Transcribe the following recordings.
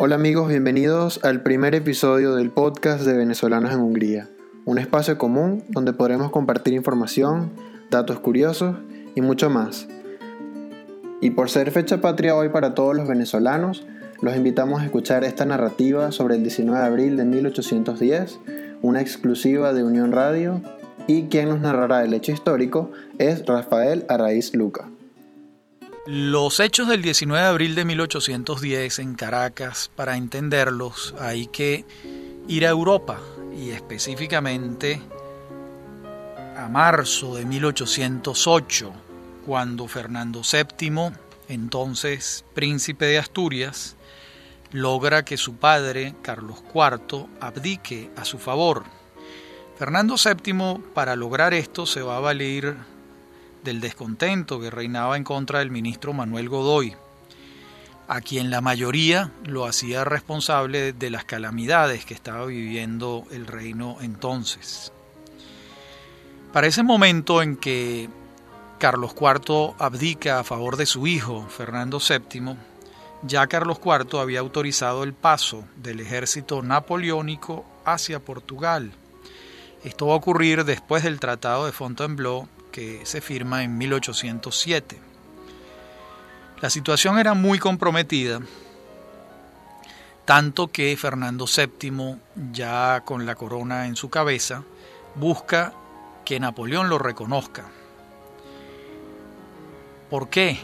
Hola amigos, bienvenidos al primer episodio del podcast de Venezolanos en Hungría, un espacio común donde podremos compartir información, datos curiosos y mucho más. Y por ser fecha patria hoy para todos los venezolanos, los invitamos a escuchar esta narrativa sobre el 19 de abril de 1810, una exclusiva de Unión Radio, y quien nos narrará el hecho histórico es Rafael Arraiz Luca. Los hechos del 19 de abril de 1810 en Caracas, para entenderlos hay que ir a Europa y específicamente a marzo de 1808, cuando Fernando VII, entonces príncipe de Asturias, logra que su padre, Carlos IV, abdique a su favor. Fernando VII, para lograr esto, se va a valer del descontento que reinaba en contra del ministro Manuel Godoy, a quien la mayoría lo hacía responsable de las calamidades que estaba viviendo el reino entonces. Para ese momento en que Carlos IV abdica a favor de su hijo, Fernando VII, ya Carlos IV había autorizado el paso del ejército napoleónico hacia Portugal. Esto va a ocurrir después del Tratado de Fontainebleau que se firma en 1807. La situación era muy comprometida, tanto que Fernando VII, ya con la corona en su cabeza, busca que Napoleón lo reconozca. ¿Por qué?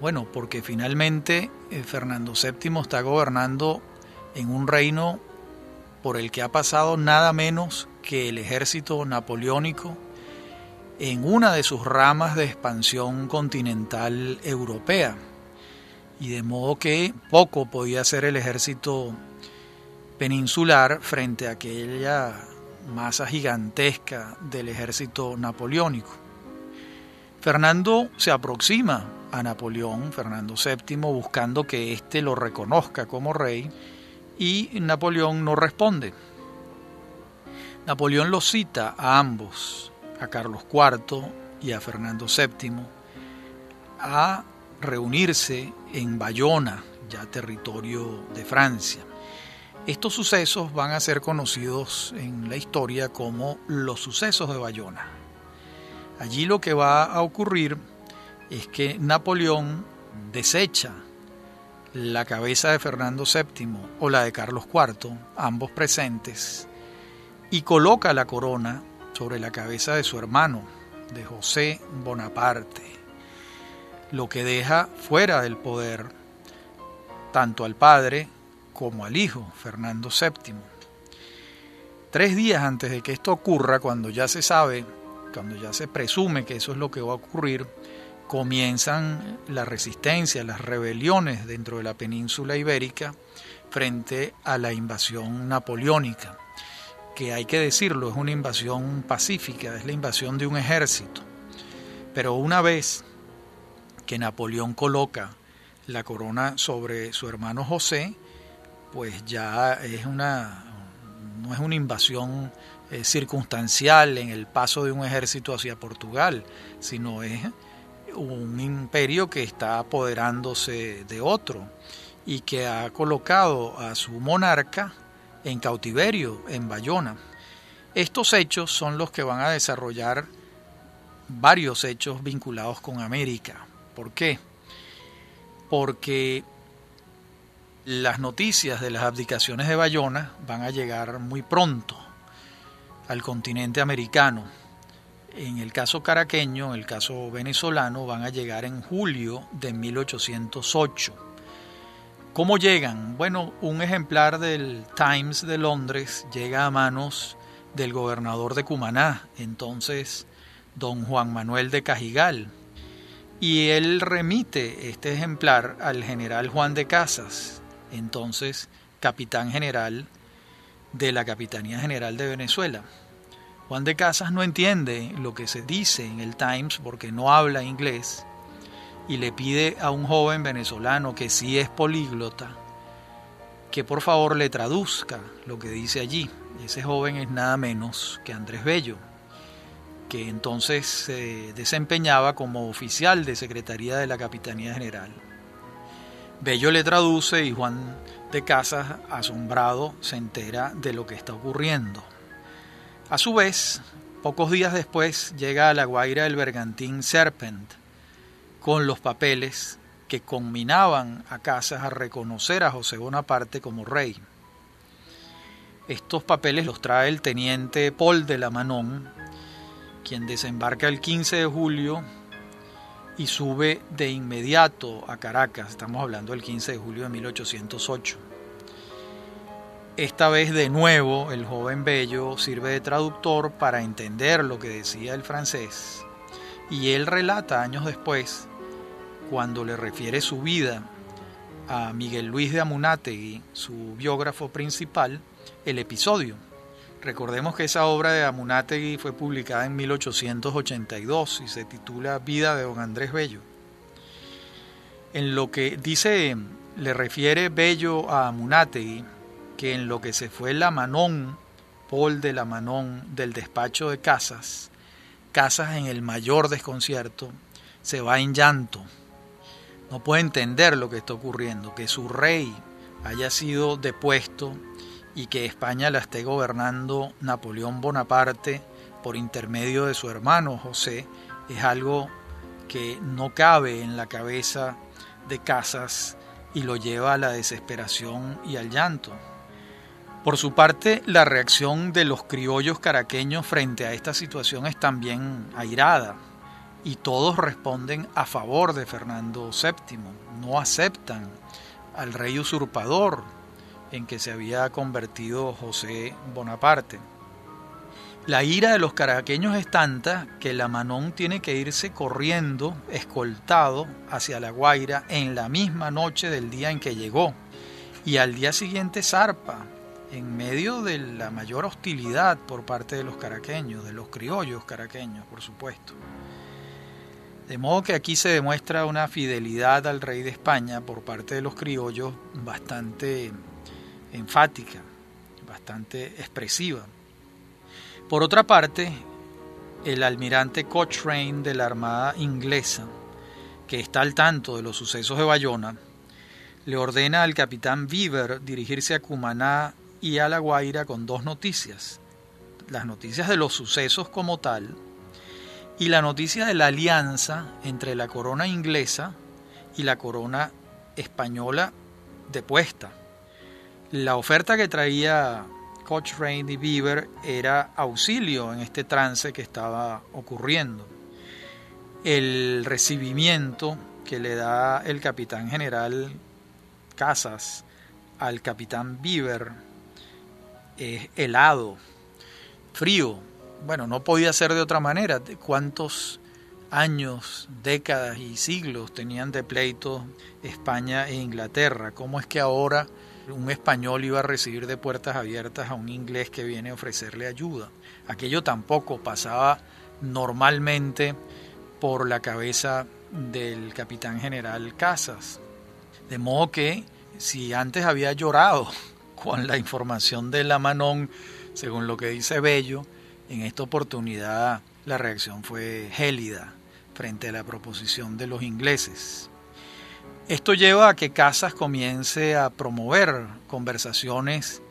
Bueno, porque finalmente eh, Fernando VII está gobernando en un reino por el que ha pasado nada menos que el ejército napoleónico en una de sus ramas de expansión continental europea. Y de modo que poco podía hacer el ejército peninsular frente a aquella masa gigantesca del ejército napoleónico. Fernando se aproxima a Napoleón, Fernando VII, buscando que éste lo reconozca como rey, y Napoleón no responde. Napoleón lo cita a ambos, a Carlos IV y a Fernando VII, a reunirse en Bayona, ya territorio de Francia. Estos sucesos van a ser conocidos en la historia como los sucesos de Bayona. Allí lo que va a ocurrir es que Napoleón desecha la cabeza de Fernando VII o la de Carlos IV, ambos presentes, y coloca la corona sobre la cabeza de su hermano, de José Bonaparte, lo que deja fuera del poder tanto al padre como al hijo, Fernando VII. Tres días antes de que esto ocurra, cuando ya se sabe, cuando ya se presume que eso es lo que va a ocurrir, comienzan la resistencia, las rebeliones dentro de la península ibérica frente a la invasión napoleónica que hay que decirlo, es una invasión pacífica, es la invasión de un ejército. Pero una vez que Napoleón coloca la corona sobre su hermano José, pues ya es una no es una invasión eh, circunstancial en el paso de un ejército hacia Portugal, sino es un imperio que está apoderándose de otro y que ha colocado a su monarca en cautiverio en Bayona. Estos hechos son los que van a desarrollar varios hechos vinculados con América. ¿Por qué? Porque las noticias de las abdicaciones de Bayona van a llegar muy pronto al continente americano. En el caso caraqueño, en el caso venezolano, van a llegar en julio de 1808 ¿Cómo llegan? Bueno, un ejemplar del Times de Londres llega a manos del gobernador de Cumaná, entonces don Juan Manuel de Cajigal, y él remite este ejemplar al general Juan de Casas, entonces capitán general de la Capitanía General de Venezuela. Juan de Casas no entiende lo que se dice en el Times porque no habla inglés y le pide a un joven venezolano que sí es políglota que por favor le traduzca lo que dice allí. Ese joven es nada menos que Andrés Bello, que entonces se desempeñaba como oficial de Secretaría de la Capitanía General. Bello le traduce y Juan de Casas, asombrado, se entera de lo que está ocurriendo. A su vez, pocos días después llega a la Guaira el bergantín Serpent con los papeles que conminaban a Casas a reconocer a José Bonaparte como rey. Estos papeles los trae el teniente Paul de la Manon, quien desembarca el 15 de julio y sube de inmediato a Caracas. Estamos hablando del 15 de julio de 1808. Esta vez de nuevo el joven Bello sirve de traductor para entender lo que decía el francés y él relata años después, cuando le refiere su vida a Miguel Luis de Amunátegui, su biógrafo principal, el episodio Recordemos que esa obra de Amunátegui fue publicada en 1882 y se titula Vida de don Andrés Bello. En lo que dice, le refiere Bello a Amunátegui, que en lo que se fue la Manón, Paul de la Manón, del despacho de Casas, Casas en el mayor desconcierto, se va en llanto. No puede entender lo que está ocurriendo, que su rey haya sido depuesto y que España la esté gobernando Napoleón Bonaparte por intermedio de su hermano José es algo que no cabe en la cabeza de Casas y lo lleva a la desesperación y al llanto. Por su parte, la reacción de los criollos caraqueños frente a esta situación es también airada y todos responden a favor de Fernando VII, no aceptan al rey usurpador en que se había convertido José Bonaparte. La ira de los caraqueños es tanta que la Manón tiene que irse corriendo, escoltado, hacia La Guaira en la misma noche del día en que llegó, y al día siguiente zarpa, en medio de la mayor hostilidad por parte de los caraqueños, de los criollos caraqueños, por supuesto. De modo que aquí se demuestra una fidelidad al rey de España por parte de los criollos bastante enfática, bastante expresiva. Por otra parte, el almirante Cochrane de la Armada inglesa, que está al tanto de los sucesos de Bayona, le ordena al capitán Beaver dirigirse a Cumaná y a La Guaira con dos noticias. Las noticias de los sucesos como tal y la noticia de la alianza entre la corona inglesa y la corona española depuesta. La oferta que traía Cochrane y Beaver era auxilio en este trance que estaba ocurriendo. El recibimiento que le da el capitán general Casas al capitán Beaver es helado, frío. Bueno, no podía ser de otra manera. ¿Cuántos años, décadas y siglos tenían de pleito España e Inglaterra? ¿Cómo es que ahora un español iba a recibir de puertas abiertas a un inglés que viene a ofrecerle ayuda. Aquello tampoco pasaba normalmente por la cabeza del capitán general Casas. De modo que si antes había llorado con la información de la Manón, según lo que dice Bello, en esta oportunidad la reacción fue gélida frente a la proposición de los ingleses. Esto lleva a que Casas comience a promover conversaciones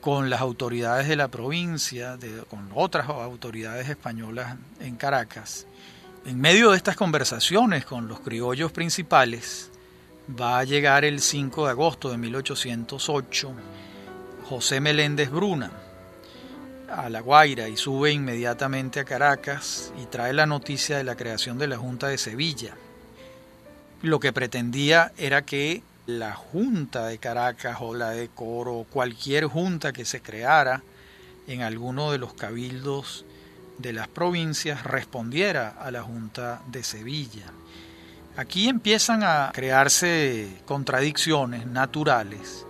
con las autoridades de la provincia, con otras autoridades españolas en Caracas. En medio de estas conversaciones con los criollos principales, va a llegar el 5 de agosto de 1808 José Meléndez Bruna a La Guaira y sube inmediatamente a Caracas y trae la noticia de la creación de la Junta de Sevilla lo que pretendía era que la Junta de Caracas o la de Coro, cualquier junta que se creara en alguno de los cabildos de las provincias respondiera a la Junta de Sevilla. Aquí empiezan a crearse contradicciones naturales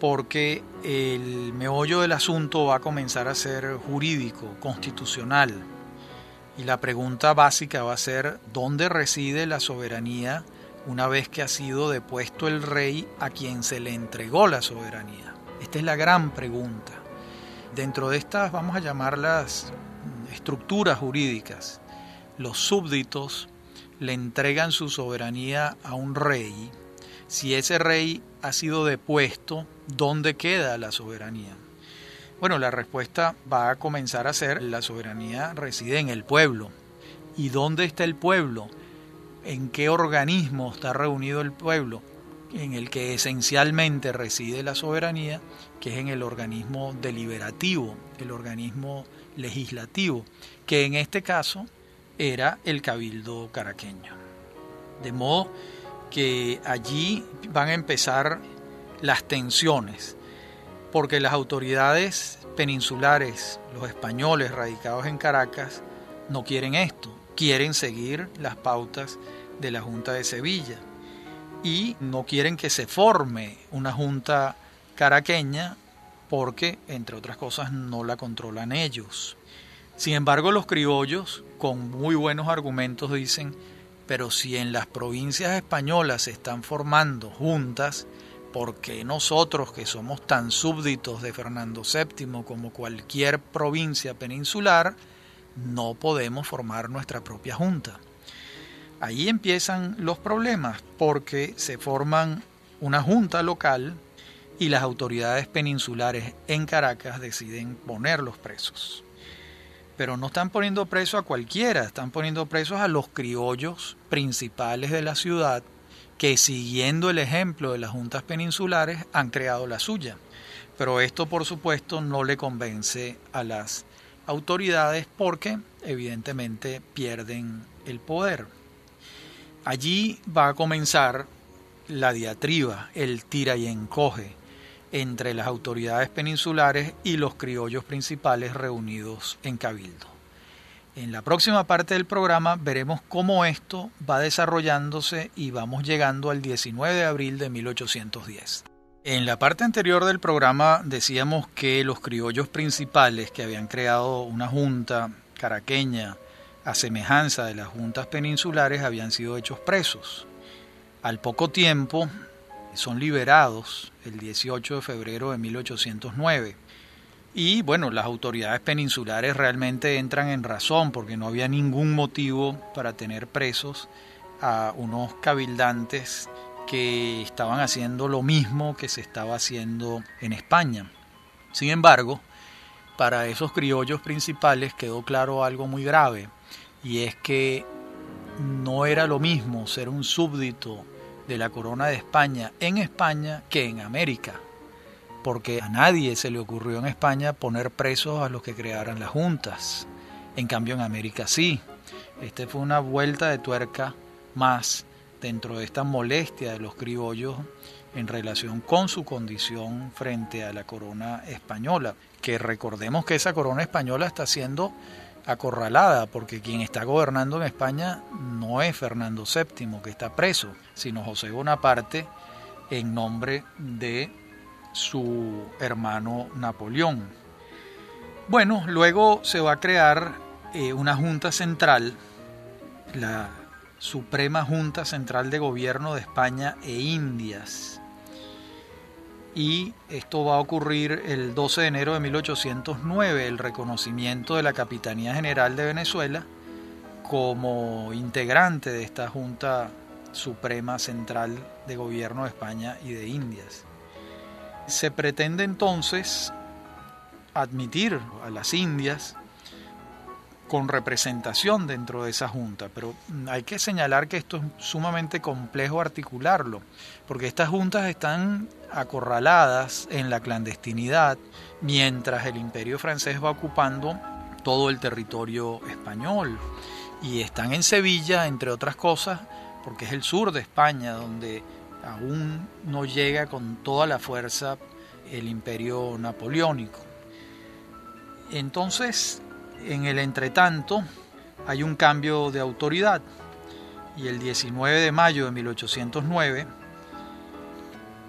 porque el meollo del asunto va a comenzar a ser jurídico, constitucional y la pregunta básica va a ser, ¿dónde reside la soberanía una vez que ha sido depuesto el rey a quien se le entregó la soberanía? Esta es la gran pregunta. Dentro de estas vamos a llamarlas estructuras jurídicas. Los súbditos le entregan su soberanía a un rey si ese rey ha sido depuesto, ¿dónde queda la soberanía? Bueno, la respuesta va a comenzar a ser la soberanía reside en el pueblo. ¿Y dónde está el pueblo? ¿En qué organismo está reunido el pueblo? En el que esencialmente reside la soberanía, que es en el organismo deliberativo, el organismo legislativo, que en este caso era el cabildo caraqueño. De modo que allí van a empezar las tensiones, porque las autoridades peninsulares, los españoles radicados en Caracas, no quieren esto, quieren seguir las pautas de la Junta de Sevilla y no quieren que se forme una Junta caraqueña porque, entre otras cosas, no la controlan ellos. Sin embargo, los criollos, con muy buenos argumentos, dicen, pero si en las provincias españolas se están formando juntas, ¿por qué nosotros, que somos tan súbditos de Fernando VII como cualquier provincia peninsular, no podemos formar nuestra propia junta? Ahí empiezan los problemas, porque se forman una junta local y las autoridades peninsulares en Caracas deciden ponerlos presos pero no están poniendo preso a cualquiera, están poniendo presos a los criollos principales de la ciudad que siguiendo el ejemplo de las juntas peninsulares han creado la suya. Pero esto por supuesto no le convence a las autoridades porque evidentemente pierden el poder. Allí va a comenzar la diatriba, el tira y encoge entre las autoridades peninsulares y los criollos principales reunidos en Cabildo. En la próxima parte del programa veremos cómo esto va desarrollándose y vamos llegando al 19 de abril de 1810. En la parte anterior del programa decíamos que los criollos principales que habían creado una junta caraqueña a semejanza de las juntas peninsulares habían sido hechos presos. Al poco tiempo, son liberados el 18 de febrero de 1809. Y bueno, las autoridades peninsulares realmente entran en razón porque no había ningún motivo para tener presos a unos cabildantes que estaban haciendo lo mismo que se estaba haciendo en España. Sin embargo, para esos criollos principales quedó claro algo muy grave, y es que no era lo mismo ser un súbdito de la corona de España en España que en América, porque a nadie se le ocurrió en España poner presos a los que crearan las juntas. En cambio en América sí. Este fue una vuelta de tuerca más dentro de esta molestia de los criollos en relación con su condición frente a la corona española, que recordemos que esa corona española está siendo acorralada, porque quien está gobernando en España no es Fernando VII, que está preso, sino José Bonaparte en nombre de su hermano Napoleón. Bueno, luego se va a crear eh, una junta central, la Suprema Junta Central de Gobierno de España e Indias, y esto va a ocurrir el 12 de enero de 1809, el reconocimiento de la Capitanía General de Venezuela como integrante de esta Junta Suprema Central de Gobierno de España y de Indias. Se pretende entonces admitir a las Indias con representación dentro de esa junta, pero hay que señalar que esto es sumamente complejo articularlo, porque estas juntas están acorraladas en la clandestinidad mientras el imperio francés va ocupando todo el territorio español y están en Sevilla, entre otras cosas, porque es el sur de España donde aún no llega con toda la fuerza el imperio napoleónico. Entonces, en el entretanto, hay un cambio de autoridad y el 19 de mayo de 1809,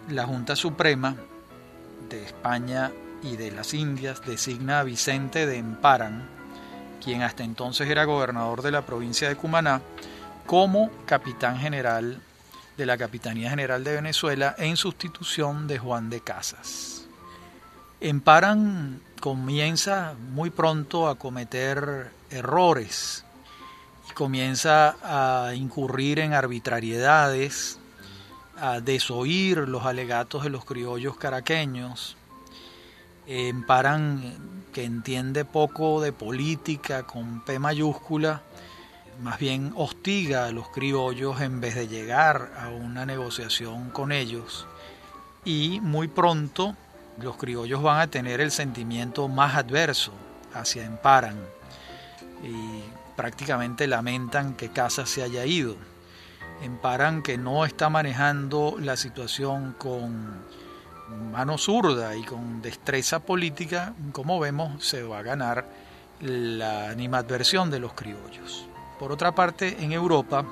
la Junta Suprema de España y de las Indias designa a Vicente de Emparan, quien hasta entonces era gobernador de la provincia de Cumaná, como capitán general de la Capitanía General de Venezuela en sustitución de Juan de Casas. Emparan comienza muy pronto a cometer errores y comienza a incurrir en arbitrariedades a desoír los alegatos de los criollos caraqueños. Emparan, que entiende poco de política con P mayúscula, más bien hostiga a los criollos en vez de llegar a una negociación con ellos. Y muy pronto los criollos van a tener el sentimiento más adverso hacia Emparan y prácticamente lamentan que Casas se haya ido. Emparan que no está manejando la situación con mano zurda y con destreza política, como vemos, se va a ganar la animadversión de los criollos. Por otra parte, en Europa,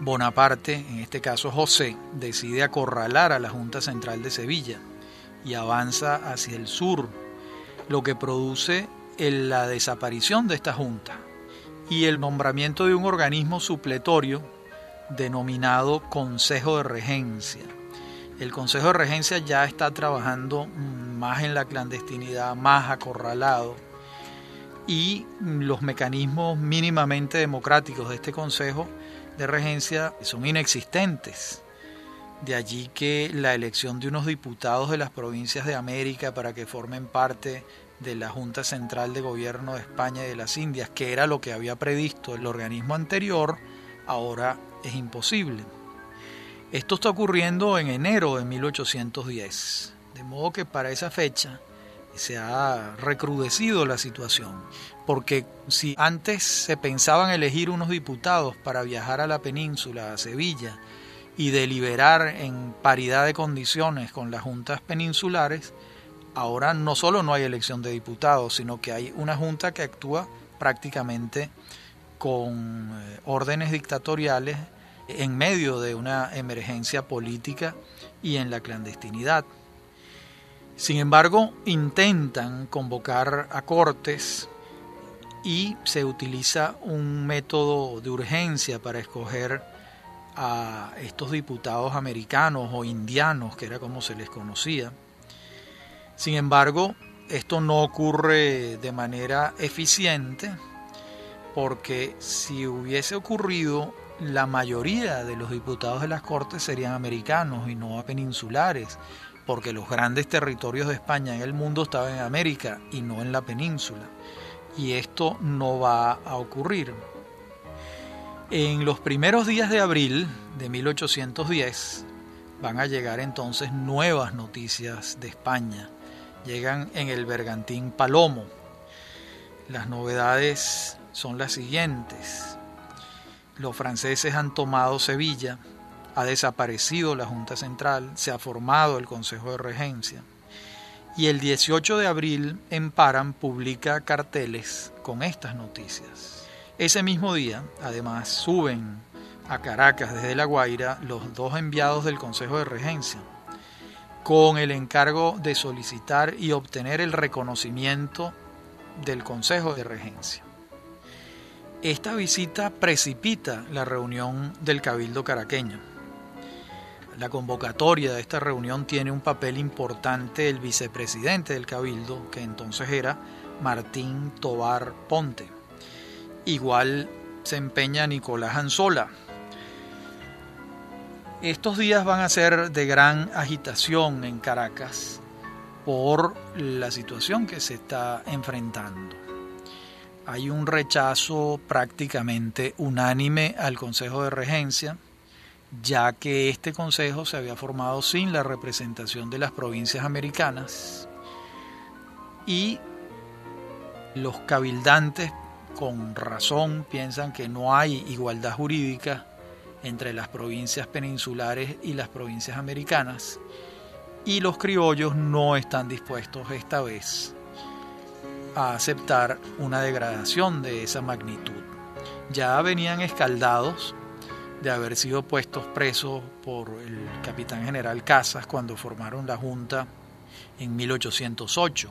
Bonaparte, en este caso José, decide acorralar a la Junta Central de Sevilla y avanza hacia el sur, lo que produce la desaparición de esta Junta y el nombramiento de un organismo supletorio denominado Consejo de Regencia. El Consejo de Regencia ya está trabajando más en la clandestinidad, más acorralado, y los mecanismos mínimamente democráticos de este Consejo de Regencia son inexistentes. De allí que la elección de unos diputados de las provincias de América para que formen parte de la Junta Central de Gobierno de España y de las Indias, que era lo que había previsto el organismo anterior, ahora es imposible. Esto está ocurriendo en enero de 1810, de modo que para esa fecha se ha recrudecido la situación, porque si antes se pensaban elegir unos diputados para viajar a la península, a Sevilla, y deliberar en paridad de condiciones con las juntas peninsulares, ahora no solo no hay elección de diputados, sino que hay una junta que actúa prácticamente con eh, órdenes dictatoriales en medio de una emergencia política y en la clandestinidad. Sin embargo, intentan convocar a cortes y se utiliza un método de urgencia para escoger a estos diputados americanos o indianos, que era como se les conocía. Sin embargo, esto no ocurre de manera eficiente porque si hubiese ocurrido, la mayoría de los diputados de las Cortes serían americanos y no peninsulares, porque los grandes territorios de España en el mundo estaban en América y no en la península. Y esto no va a ocurrir. En los primeros días de abril de 1810 van a llegar entonces nuevas noticias de España llegan en el bergantín Palomo. Las novedades son las siguientes. Los franceses han tomado Sevilla, ha desaparecido la Junta Central, se ha formado el Consejo de Regencia. Y el 18 de abril en Paran publica carteles con estas noticias. Ese mismo día, además, suben a Caracas desde La Guaira los dos enviados del Consejo de Regencia, con el encargo de solicitar y obtener el reconocimiento del Consejo de Regencia. Esta visita precipita la reunión del Cabildo caraqueño. La convocatoria de esta reunión tiene un papel importante el vicepresidente del Cabildo, que entonces era Martín Tobar Ponte. Igual se empeña Nicolás Anzola, estos días van a ser de gran agitación en Caracas por la situación que se está enfrentando. Hay un rechazo prácticamente unánime al Consejo de Regencia, ya que este Consejo se había formado sin la representación de las provincias americanas y los cabildantes con razón piensan que no hay igualdad jurídica entre las provincias peninsulares y las provincias americanas, y los criollos no están dispuestos esta vez a aceptar una degradación de esa magnitud. Ya venían escaldados de haber sido puestos presos por el capitán general Casas cuando formaron la Junta en 1808,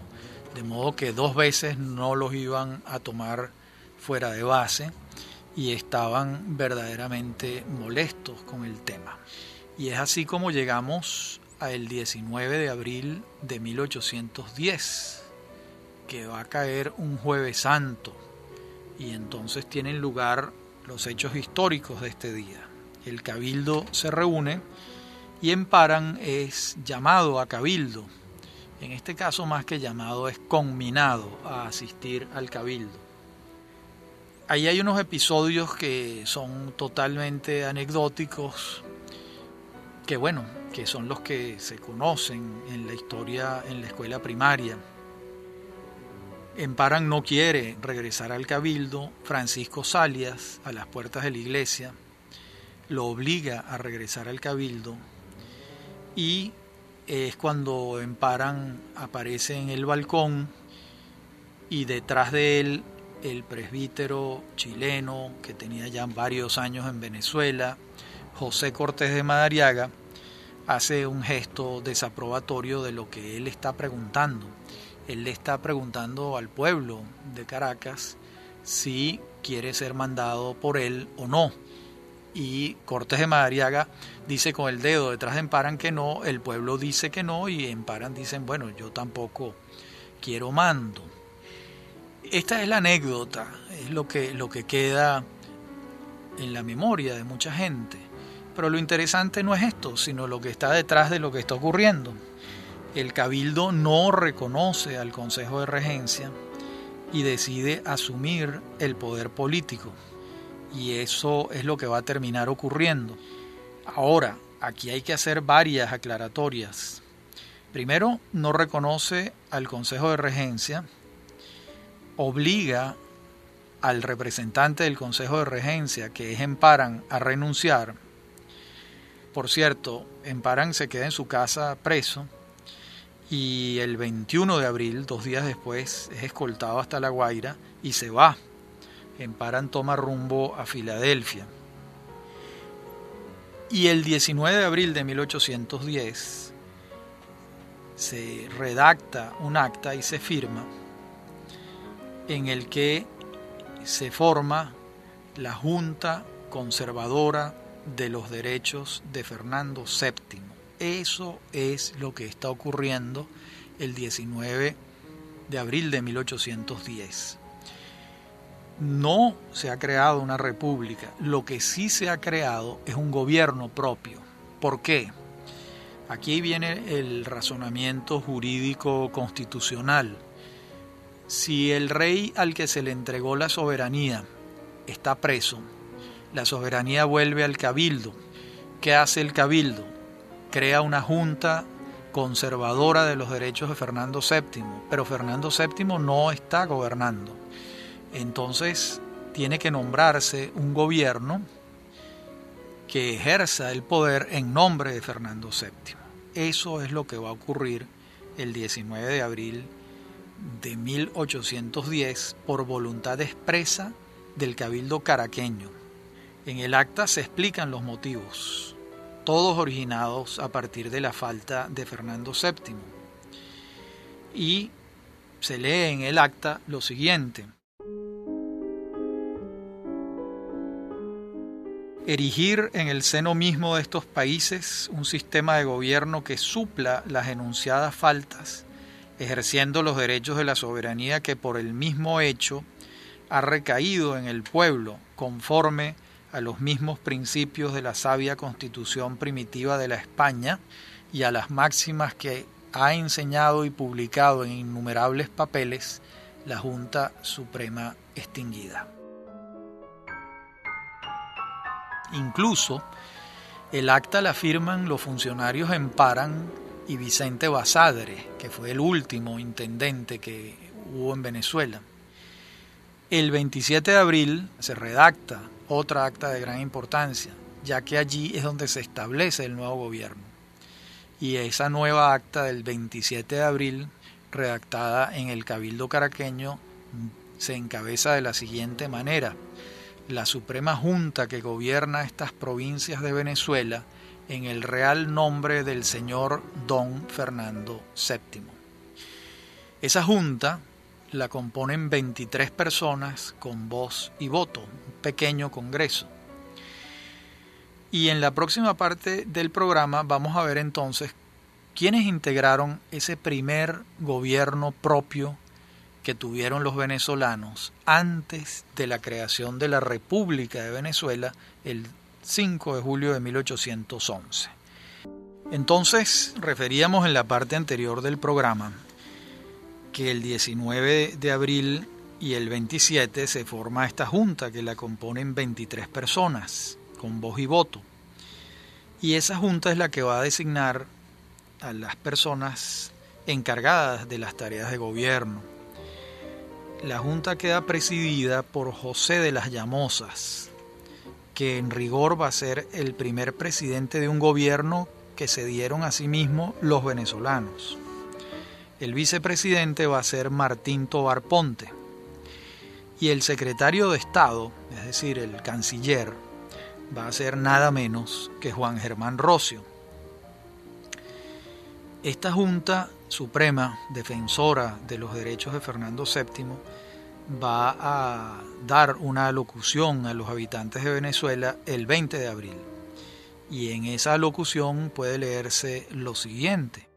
de modo que dos veces no los iban a tomar fuera de base y estaban verdaderamente molestos con el tema. Y es así como llegamos al 19 de abril de 1810, que va a caer un jueves santo, y entonces tienen lugar los hechos históricos de este día. El cabildo se reúne y Emparan es llamado a cabildo. En este caso más que llamado es conminado a asistir al cabildo. Ahí hay unos episodios que son totalmente anecdóticos, que bueno, que son los que se conocen en la historia en la escuela primaria. Emparan no quiere regresar al cabildo, Francisco Salias, a las puertas de la iglesia, lo obliga a regresar al cabildo y es cuando Emparan aparece en el balcón y detrás de él el presbítero chileno que tenía ya varios años en Venezuela, José Cortés de Madariaga, hace un gesto desaprobatorio de lo que él está preguntando. Él le está preguntando al pueblo de Caracas si quiere ser mandado por él o no. Y Cortés de Madariaga dice con el dedo detrás de Emparan que no, el pueblo dice que no y Emparan dicen, bueno, yo tampoco quiero mando. Esta es la anécdota, es lo que, lo que queda en la memoria de mucha gente. Pero lo interesante no es esto, sino lo que está detrás de lo que está ocurriendo. El cabildo no reconoce al Consejo de Regencia y decide asumir el poder político. Y eso es lo que va a terminar ocurriendo. Ahora, aquí hay que hacer varias aclaratorias. Primero, no reconoce al Consejo de Regencia obliga al representante del Consejo de Regencia, que es Emparan, a renunciar. Por cierto, Emparan se queda en su casa preso y el 21 de abril, dos días después, es escoltado hasta La Guaira y se va. Emparan toma rumbo a Filadelfia. Y el 19 de abril de 1810 se redacta un acta y se firma en el que se forma la Junta Conservadora de los Derechos de Fernando VII. Eso es lo que está ocurriendo el 19 de abril de 1810. No se ha creado una república, lo que sí se ha creado es un gobierno propio. ¿Por qué? Aquí viene el razonamiento jurídico constitucional si el rey al que se le entregó la soberanía está preso, la soberanía vuelve al cabildo. ¿Qué hace el cabildo? Crea una junta conservadora de los derechos de Fernando VII, pero Fernando VII no está gobernando. Entonces tiene que nombrarse un gobierno que ejerza el poder en nombre de Fernando VII. Eso es lo que va a ocurrir el 19 de abril de 1810 por voluntad expresa del Cabildo caraqueño. En el acta se explican los motivos, todos originados a partir de la falta de Fernando VII. Y se lee en el acta lo siguiente. Erigir en el seno mismo de estos países un sistema de gobierno que supla las enunciadas faltas ejerciendo los derechos de la soberanía que por el mismo hecho ha recaído en el pueblo conforme a los mismos principios de la sabia constitución primitiva de la España y a las máximas que ha enseñado y publicado en innumerables papeles la Junta Suprema extinguida. Incluso el acta la firman los funcionarios en Paran y Vicente Basadre, que fue el último intendente que hubo en Venezuela. El 27 de abril se redacta otra acta de gran importancia, ya que allí es donde se establece el nuevo gobierno. Y esa nueva acta del 27 de abril, redactada en el Cabildo Caraqueño, se encabeza de la siguiente manera. La Suprema Junta que gobierna estas provincias de Venezuela en el real nombre del señor don Fernando VII. Esa junta la componen 23 personas con voz y voto, un pequeño congreso. Y en la próxima parte del programa vamos a ver entonces quiénes integraron ese primer gobierno propio que tuvieron los venezolanos antes de la creación de la República de Venezuela el 5 de julio de 1811. Entonces, referíamos en la parte anterior del programa que el 19 de abril y el 27 se forma esta junta que la componen 23 personas con voz y voto. Y esa junta es la que va a designar a las personas encargadas de las tareas de gobierno. La junta queda presidida por José de las Llamosas, que en rigor va a ser el primer presidente de un gobierno que se dieron a sí mismos los venezolanos. El vicepresidente va a ser Martín Tobar Ponte. Y el secretario de Estado, es decir, el canciller, va a ser nada menos que Juan Germán Rocio. Esta Junta Suprema, defensora de los derechos de Fernando VII, va a dar una locución a los habitantes de Venezuela el 20 de abril y en esa locución puede leerse lo siguiente.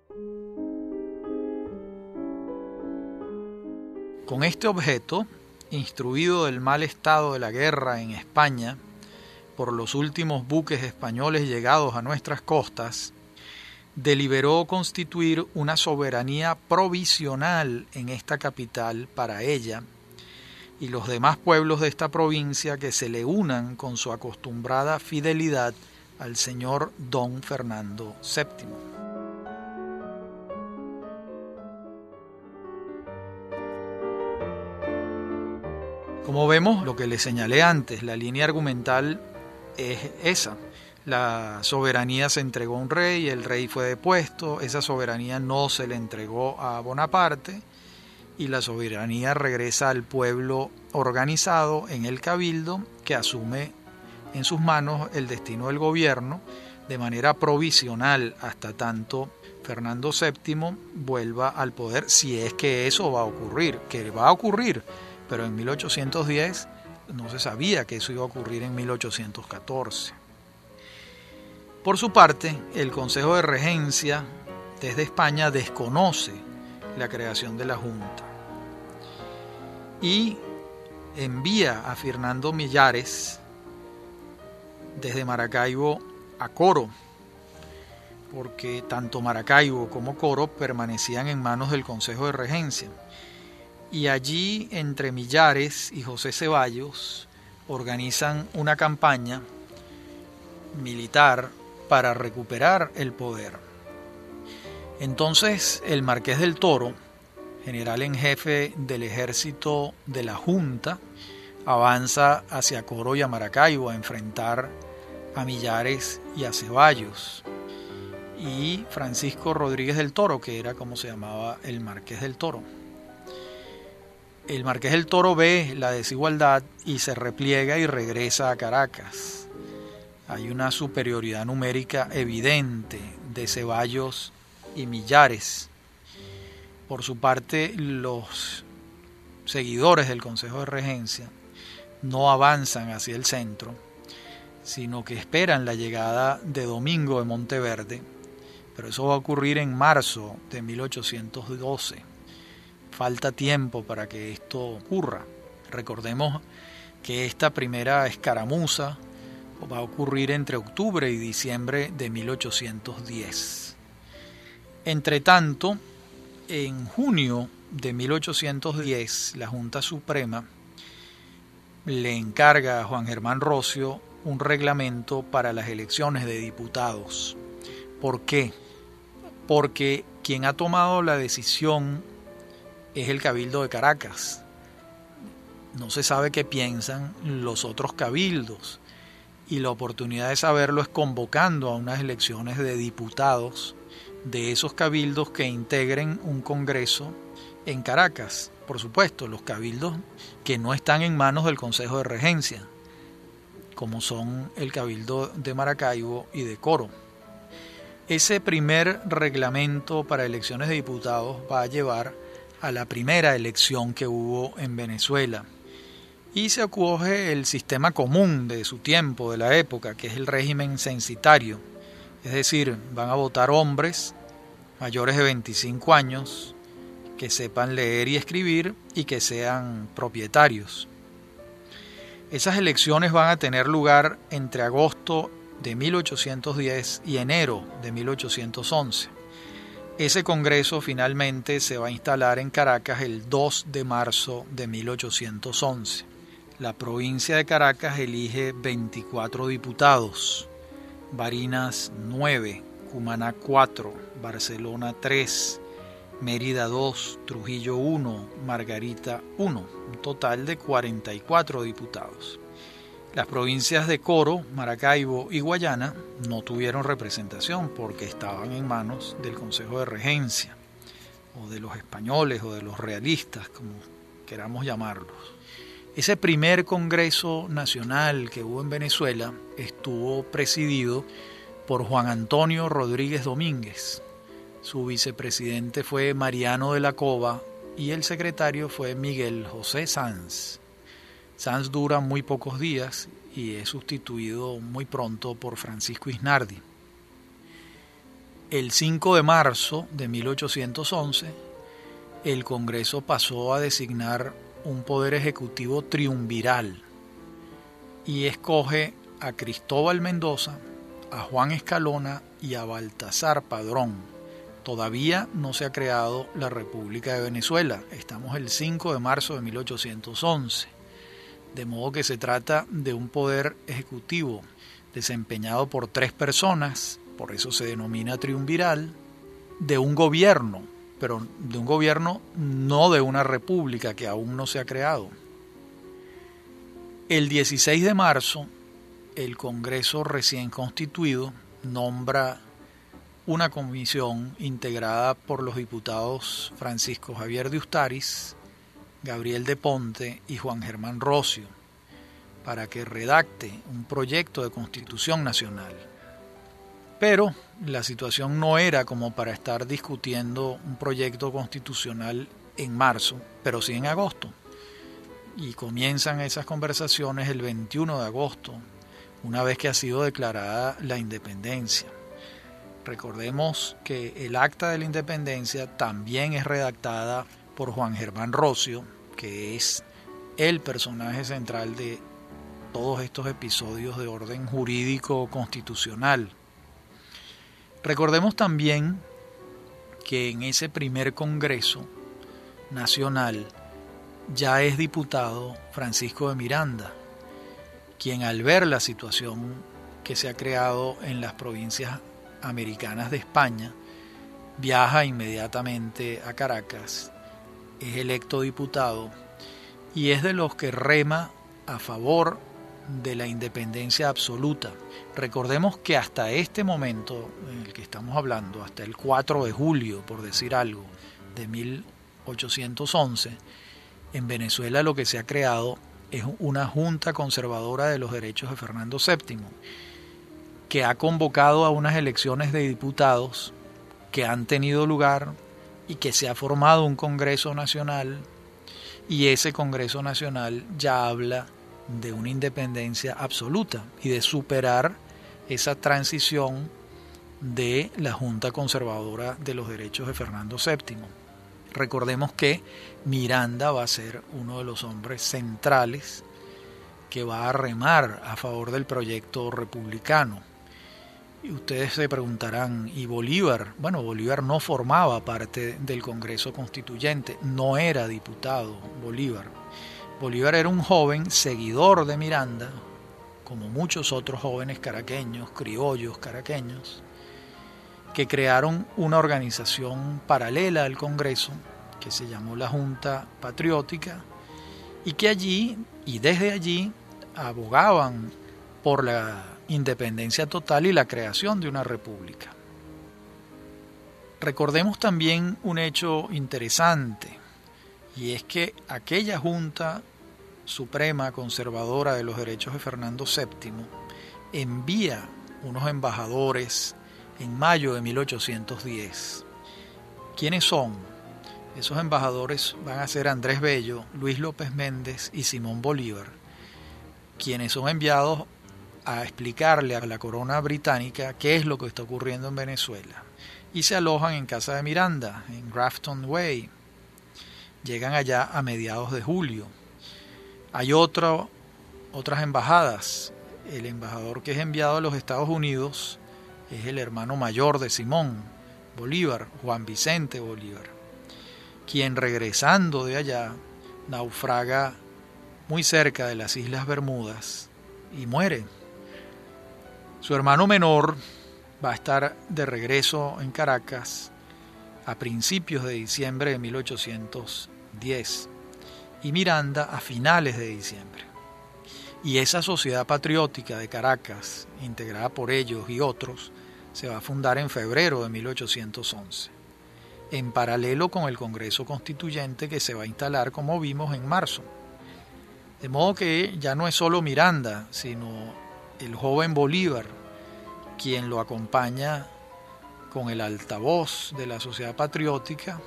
Con este objeto, instruido del mal estado de la guerra en España por los últimos buques españoles llegados a nuestras costas, deliberó constituir una soberanía provisional en esta capital para ella y los demás pueblos de esta provincia que se le unan con su acostumbrada fidelidad al señor don Fernando VII. Como vemos, lo que le señalé antes, la línea argumental es esa. La soberanía se entregó a un rey, el rey fue depuesto, esa soberanía no se le entregó a Bonaparte y la soberanía regresa al pueblo organizado en el cabildo que asume en sus manos el destino del gobierno. De manera provisional hasta tanto Fernando VII vuelva al poder, si es que eso va a ocurrir, que va a ocurrir, pero en 1810 no se sabía que eso iba a ocurrir en 1814. Por su parte, el Consejo de Regencia desde España desconoce la creación de la Junta y envía a Fernando Millares desde Maracaibo a Coro, porque tanto Maracaibo como Coro permanecían en manos del Consejo de Regencia. Y allí, entre Millares y José Ceballos, organizan una campaña militar para recuperar el poder. Entonces, el Marqués del Toro, general en jefe del ejército de la Junta, avanza hacia Coro y a Maracaibo a enfrentar a Millares y a Ceballos. Y Francisco Rodríguez del Toro, que era como se llamaba el Marqués del Toro. El Marqués del Toro ve la desigualdad y se repliega y regresa a Caracas. Hay una superioridad numérica evidente de Ceballos y Millares. Por su parte, los seguidores del Consejo de Regencia no avanzan hacia el centro, sino que esperan la llegada de Domingo de Monteverde, pero eso va a ocurrir en marzo de 1812. Falta tiempo para que esto ocurra. Recordemos que esta primera escaramuza va a ocurrir entre octubre y diciembre de 1810. Entre tanto, en junio de 1810, la Junta Suprema le encarga a Juan Germán Rocio un reglamento para las elecciones de diputados. ¿Por qué? Porque quien ha tomado la decisión es el Cabildo de Caracas. No se sabe qué piensan los otros cabildos y la oportunidad de saberlo es convocando a unas elecciones de diputados de esos cabildos que integren un Congreso en Caracas por supuesto, los cabildos que no están en manos del Consejo de Regencia, como son el Cabildo de Maracaibo y de Coro. Ese primer reglamento para elecciones de diputados va a llevar a la primera elección que hubo en Venezuela y se acoge el sistema común de su tiempo, de la época, que es el régimen censitario. Es decir, van a votar hombres mayores de 25 años que sepan leer y escribir y que sean propietarios. Esas elecciones van a tener lugar entre agosto de 1810 y enero de 1811. Ese Congreso finalmente se va a instalar en Caracas el 2 de marzo de 1811. La provincia de Caracas elige 24 diputados, Barinas 9, Cumaná 4, Barcelona 3, Mérida 2, Trujillo 1, Margarita 1, un total de 44 diputados. Las provincias de Coro, Maracaibo y Guayana no tuvieron representación porque estaban en manos del Consejo de Regencia, o de los españoles, o de los realistas, como queramos llamarlos. Ese primer Congreso Nacional que hubo en Venezuela estuvo presidido por Juan Antonio Rodríguez Domínguez. Su vicepresidente fue Mariano de la Cova y el secretario fue Miguel José Sanz. Sanz dura muy pocos días y es sustituido muy pronto por Francisco Isnardi. El 5 de marzo de 1811, el Congreso pasó a designar un poder ejecutivo triunviral y escoge a Cristóbal Mendoza, a Juan Escalona y a Baltasar Padrón. Todavía no se ha creado la República de Venezuela. Estamos el 5 de marzo de 1811 de modo que se trata de un poder ejecutivo desempeñado por tres personas, por eso se denomina triunviral, de un gobierno, pero de un gobierno no de una república que aún no se ha creado. El 16 de marzo, el Congreso recién constituido nombra una comisión integrada por los diputados Francisco Javier de Ustaris, Gabriel de Ponte y Juan Germán Rocio para que redacte un proyecto de constitución nacional. Pero la situación no era como para estar discutiendo un proyecto constitucional en marzo, pero sí en agosto. Y comienzan esas conversaciones el 21 de agosto, una vez que ha sido declarada la independencia. Recordemos que el acta de la independencia también es redactada por Juan Germán Rocio, que es el personaje central de todos estos episodios de orden jurídico constitucional. Recordemos también que en ese primer Congreso Nacional ya es diputado Francisco de Miranda, quien al ver la situación que se ha creado en las provincias americanas de España, viaja inmediatamente a Caracas es electo diputado y es de los que rema a favor de la independencia absoluta. Recordemos que hasta este momento en el que estamos hablando, hasta el 4 de julio, por decir algo, de 1811, en Venezuela lo que se ha creado es una junta conservadora de los derechos de Fernando VII, que ha convocado a unas elecciones de diputados que han tenido lugar y que se ha formado un Congreso Nacional y ese Congreso Nacional ya habla de una independencia absoluta y de superar esa transición de la Junta Conservadora de los Derechos de Fernando VII. Recordemos que Miranda va a ser uno de los hombres centrales que va a remar a favor del proyecto republicano. Y ustedes se preguntarán, ¿y Bolívar? Bueno, Bolívar no formaba parte del Congreso Constituyente, no era diputado Bolívar. Bolívar era un joven seguidor de Miranda, como muchos otros jóvenes caraqueños, criollos caraqueños, que crearon una organización paralela al Congreso, que se llamó la Junta Patriótica, y que allí y desde allí abogaban por la independencia total y la creación de una república. Recordemos también un hecho interesante, y es que aquella Junta Suprema Conservadora de los Derechos de Fernando VII envía unos embajadores en mayo de 1810. ¿Quiénes son? Esos embajadores van a ser Andrés Bello, Luis López Méndez y Simón Bolívar, quienes son enviados a explicarle a la corona británica qué es lo que está ocurriendo en Venezuela. Y se alojan en casa de Miranda, en Grafton Way. Llegan allá a mediados de julio. Hay otras embajadas el embajador que es enviado a los Estados Unidos es el hermano mayor de Simón Bolívar, Juan Vicente Bolívar, quien regresando de allá naufraga muy cerca de las Islas Bermudas y muere. Su hermano menor va a estar de regreso en Caracas a principios de diciembre de 1810 y Miranda a finales de diciembre. Y esa sociedad patriótica de Caracas, integrada por ellos y otros, se va a fundar en febrero de 1811, en paralelo con el Congreso Constituyente que se va a instalar, como vimos, en marzo. De modo que ya no es solo Miranda, sino el joven Bolívar, quien lo acompaña con el altavoz de la sociedad patriótica,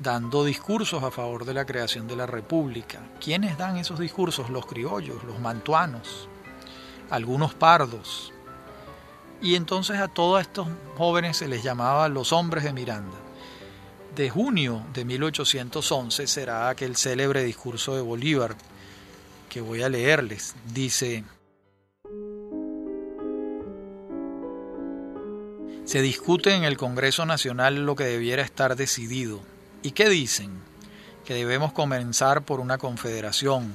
dando discursos a favor de la creación de la República. ¿Quiénes dan esos discursos? Los criollos, los mantuanos, algunos pardos. Y entonces a todos estos jóvenes se les llamaba los hombres de Miranda. De junio de 1811 será aquel célebre discurso de Bolívar que voy a leerles. Dice, se discute en el Congreso Nacional lo que debiera estar decidido. ¿Y qué dicen? Que debemos comenzar por una confederación,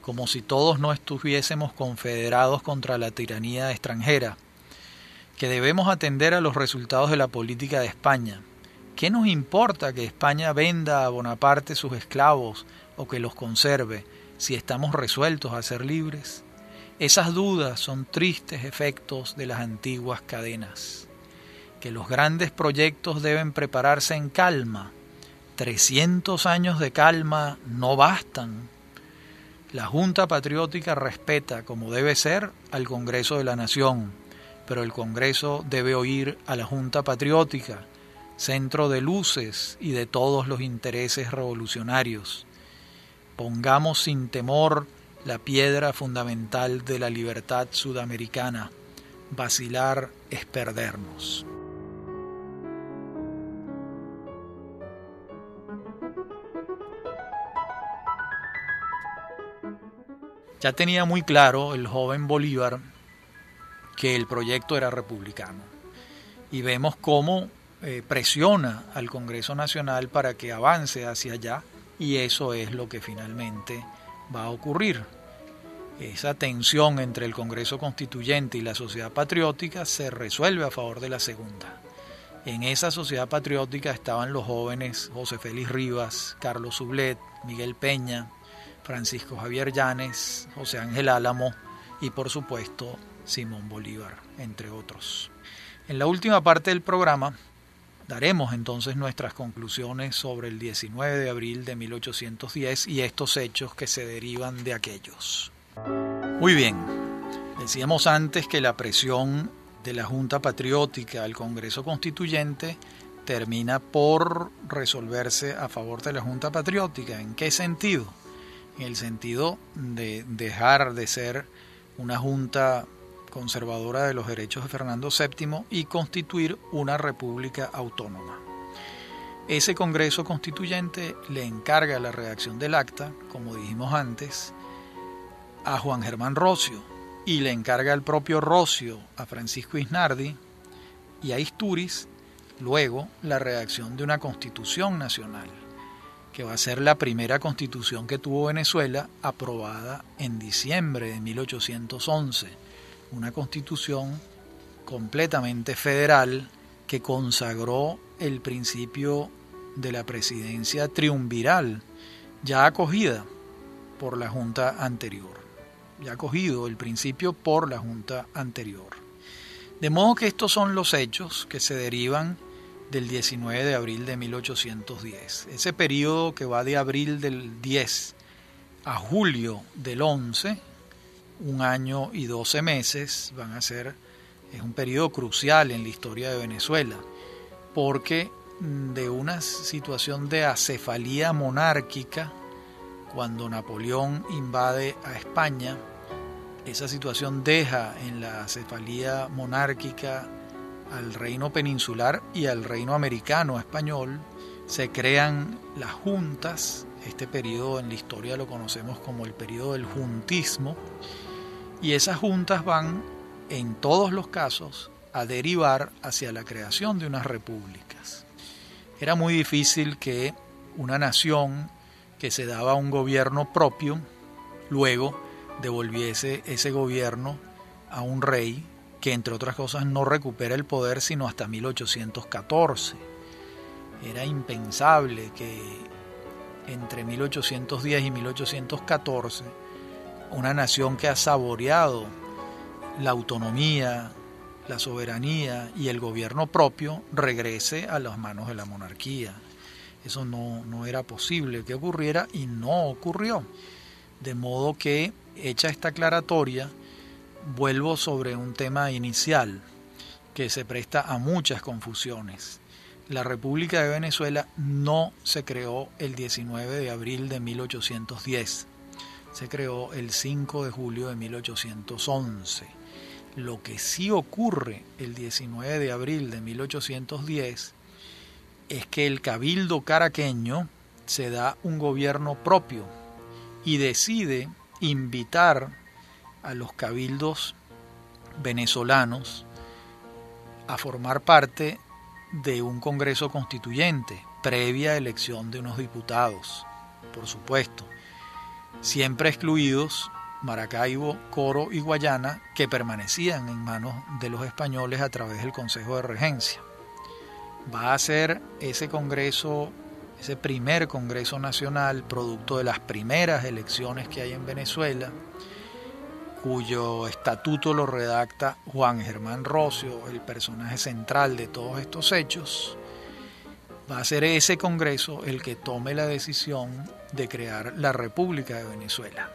como si todos no estuviésemos confederados contra la tiranía extranjera, que debemos atender a los resultados de la política de España. ¿Qué nos importa que España venda a Bonaparte sus esclavos o que los conserve? si estamos resueltos a ser libres? Esas dudas son tristes efectos de las antiguas cadenas. Que los grandes proyectos deben prepararse en calma. 300 años de calma no bastan. La Junta Patriótica respeta, como debe ser, al Congreso de la Nación, pero el Congreso debe oír a la Junta Patriótica, centro de luces y de todos los intereses revolucionarios Pongamos sin temor la piedra fundamental de la libertad sudamericana. Vacilar es perdernos. Ya tenía muy claro el joven Bolívar que el proyecto era republicano. Y vemos cómo eh, presiona al Congreso Nacional para que avance hacia allá y eso es lo que finalmente va a ocurrir. Esa tensión entre el Congreso Constituyente y la sociedad patriótica se resuelve a favor de la segunda. En esa sociedad patriótica estaban los jóvenes José Félix Rivas, Carlos Sublet, Miguel Peña, Francisco Javier Llanes, José Ángel Álamo y por supuesto Simón Bolívar, entre otros. En la última parte del programa Daremos entonces nuestras conclusiones sobre el 19 de abril de 1810 y estos hechos que se derivan de aquellos. Muy bien, decíamos antes que la presión de la Junta Patriótica al Congreso Constituyente termina por resolverse a favor de la Junta Patriótica. ¿En qué sentido? En el sentido de dejar de ser una junta conservadora de los derechos de Fernando VII y constituir una república autónoma. Ese Congreso Constituyente le encarga la redacción del acta, como dijimos antes, a Juan Germán Rocio y le encarga al propio Rocio a Francisco Isnardi y a Isturiz luego la redacción de una constitución nacional, que va a ser la primera constitución que tuvo Venezuela aprobada en diciembre de 1811 una constitución completamente federal que consagró el principio de la presidencia triunviral, ya acogida por la Junta anterior, ya acogido el principio por la Junta anterior. De modo que estos son los hechos que se derivan del 19 de abril de 1810. Ese periodo que va de abril del 10 a julio del 11 un año y doce meses van a ser, es un periodo crucial en la historia de Venezuela, porque de una situación de acefalía monárquica, cuando Napoleón invade a España, esa situación deja en la acefalía monárquica al reino peninsular y al reino americano español, se crean las juntas, este periodo en la historia lo conocemos como el periodo del juntismo, Y esas juntas van, en todos los casos, a derivar hacia la creación de unas repúblicas. Era muy difícil que una nación que se daba un gobierno propio, luego devolviese ese gobierno a un rey que entre otras cosas no recupera el poder sino hasta 1814. Era impensable que entre 1810 y 1814 una nación que ha saboreado la autonomía, la soberanía y el gobierno propio regrese a las manos de la monarquía. Eso no, no era posible que ocurriera y no ocurrió. De modo que, hecha esta aclaratoria, vuelvo sobre un tema inicial que se presta a muchas confusiones. La República de Venezuela no se creó el 19 de abril de 1810, se creó el 5 de julio de 1811. Lo que sí ocurre el 19 de abril de 1810 es que el cabildo caraqueño se da un gobierno propio y decide invitar a los cabildos venezolanos a formar parte de un Congreso Constituyente, previa elección de unos diputados, por supuesto, siempre excluidos Maracaibo, Coro y Guayana, que permanecían en manos de los españoles a través del Consejo de Regencia. Va a ser ese Congreso, ese primer Congreso Nacional, producto de las primeras elecciones que hay en Venezuela, cuyo estatuto lo redacta Juan Germán Rocio, el personaje central de todos estos hechos, va a ser ese Congreso el que tome la decisión de crear la República de Venezuela.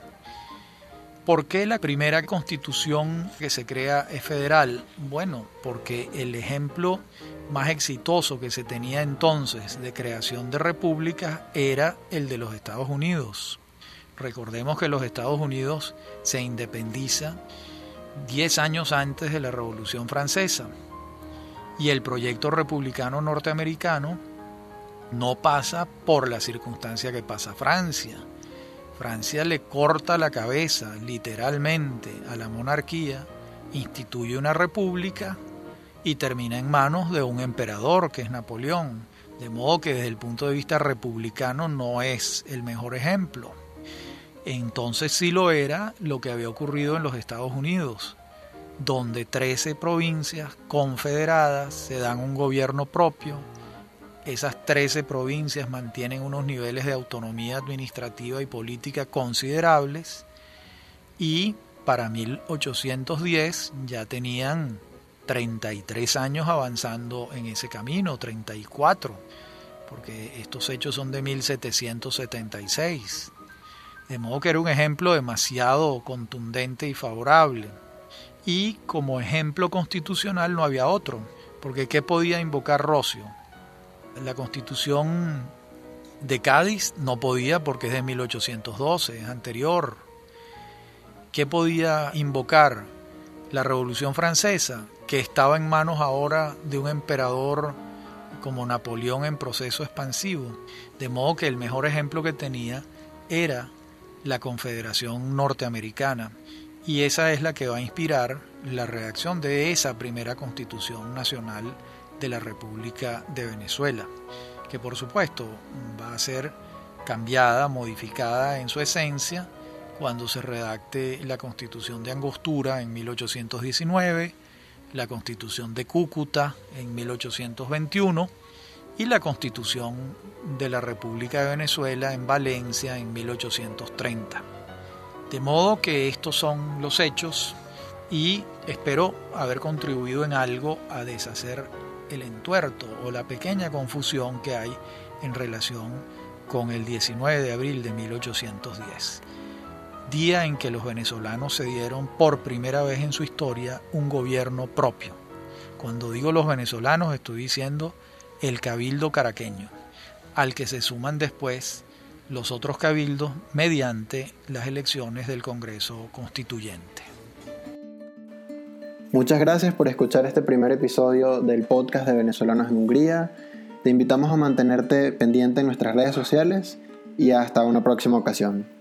¿Por qué la primera constitución que se crea es federal? Bueno, porque el ejemplo más exitoso que se tenía entonces de creación de repúblicas era el de los Estados Unidos. Recordemos que los Estados Unidos se independiza 10 años antes de la Revolución Francesa y el proyecto republicano norteamericano no pasa por la circunstancia que pasa Francia. Francia le corta la cabeza literalmente a la monarquía, instituye una república y termina en manos de un emperador que es Napoleón. De modo que desde el punto de vista republicano no es el mejor ejemplo. Entonces sí lo era lo que había ocurrido en los Estados Unidos, donde 13 provincias confederadas se dan un gobierno propio, esas 13 provincias mantienen unos niveles de autonomía administrativa y política considerables y para 1810 ya tenían 33 años avanzando en ese camino, 34, porque estos hechos son de 1776. De modo que era un ejemplo demasiado contundente y favorable. Y como ejemplo constitucional no había otro, porque ¿qué podía invocar Rocio? La constitución de Cádiz no podía porque es de 1812, es anterior. ¿Qué podía invocar? La Revolución Francesa, que estaba en manos ahora de un emperador como Napoleón en proceso expansivo. De modo que el mejor ejemplo que tenía era la Confederación Norteamericana y esa es la que va a inspirar la redacción de esa primera constitución nacional de la República de Venezuela, que por supuesto va a ser cambiada, modificada en su esencia cuando se redacte la constitución de Angostura en 1819, la constitución de Cúcuta en 1821, y la constitución de la República de Venezuela en Valencia en 1830. De modo que estos son los hechos y espero haber contribuido en algo a deshacer el entuerto o la pequeña confusión que hay en relación con el 19 de abril de 1810, día en que los venezolanos se dieron por primera vez en su historia un gobierno propio. Cuando digo los venezolanos estoy diciendo el cabildo caraqueño, al que se suman después los otros cabildos mediante las elecciones del Congreso Constituyente. Muchas gracias por escuchar este primer episodio del podcast de Venezolanos en Hungría. Te invitamos a mantenerte pendiente en nuestras redes sociales y hasta una próxima ocasión.